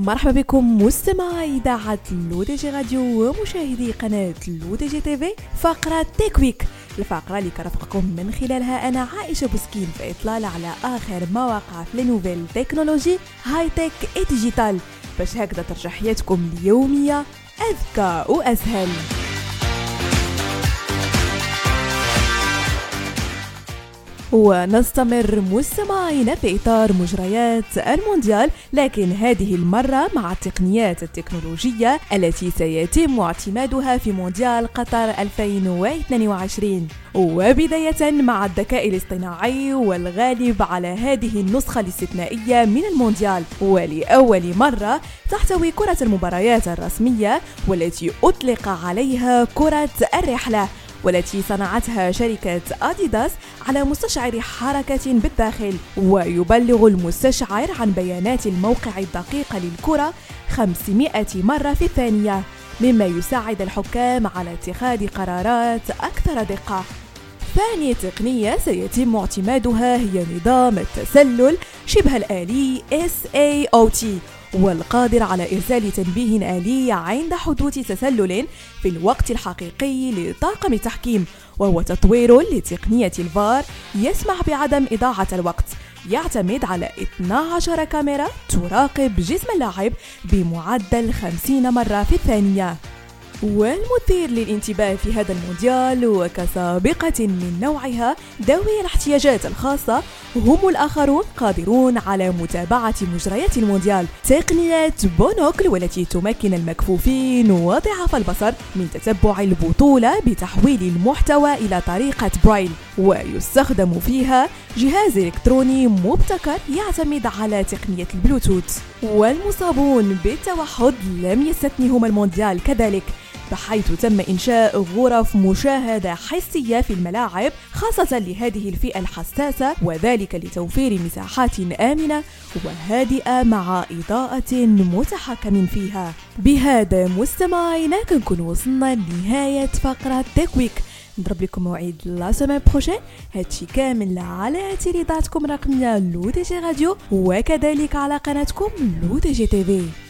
مرحبا بكم مستمعي إذاعة L'ODJ Radio ومشاهدي قناة L'ODJ TV فقرة Tech Week الفقرة اللي كنرافقكم من خلالها أنا عائشة بوسكين في إطلالة على آخر ما وقع في les nouvelles technologies high-tech et digitales. باش هكذا ترجع حياتكم اليومية أذكى وأسهل. ونستمر مستمعين في إطار مجريات المونديال لكن هذه المرة مع التقنيات التكنولوجية التي سيتم اعتمادها في مونديال قطر 2022 وبداية مع الذكاء الاصطناعي والغالب على هذه النسخة الاستثنائية من المونديال. ولأول مرة تحتوي كرة المباريات الرسمية والتي أطلق عليها كرة الرحلة. والتي صنعتها شركة أديداس على مستشعر حركة بالداخل. ويبلغ المستشعر عن بيانات الموقع الدقيق للكرة 500 مرة في الثانية مما يساعد الحكام على اتخاذ قرارات أكثر دقة. ثاني تقنية سيتم اعتمادها هي نظام التسلل شبه الآلي SAOT والقادر على إرسال تنبيه آلي عند حدوث تسلل في الوقت الحقيقي لطاقم التحكيم وهو تطوير لتقنية الفار يسمح بعدم إضاعة الوقت. يعتمد على 12 كاميرا تراقب جسم اللاعب بمعدل 50 مرة في الثانية. والمثير للانتباه في هذا المونديال وكسابقة من نوعها ذوي الاحتياجات الخاصة هم الآخرون قادرون على متابعة مجريات المونديال. تقنية Bonocle والتي تمكن المكفوفين وضعاف البصر من تتبع البطولة بتحويل المحتوى إلى طريقة برايل ويستخدم فيها جهاز إلكتروني مبتكر يعتمد على تقنية البلوتوث. والمصابون بالتوحد لم يستثنهم المونديال كذلك. بحيث تم إنشاء غرف مشاهدة حسية في الملاعب خاصة لهذه الفئة الحساسة وذلك لتوفير مساحات آمنة وهادئة مع إضاءة متحكم فيها. بهذا مستمعينا كنكون وصلنا لنهاية فقرة Tech Week. نضرب لكم موعد la semaine prochaine. هادشي كامل على إذاعتكم الرقميه L'ODJ Radio وكذلك على قناتكم لو دي جي تي في.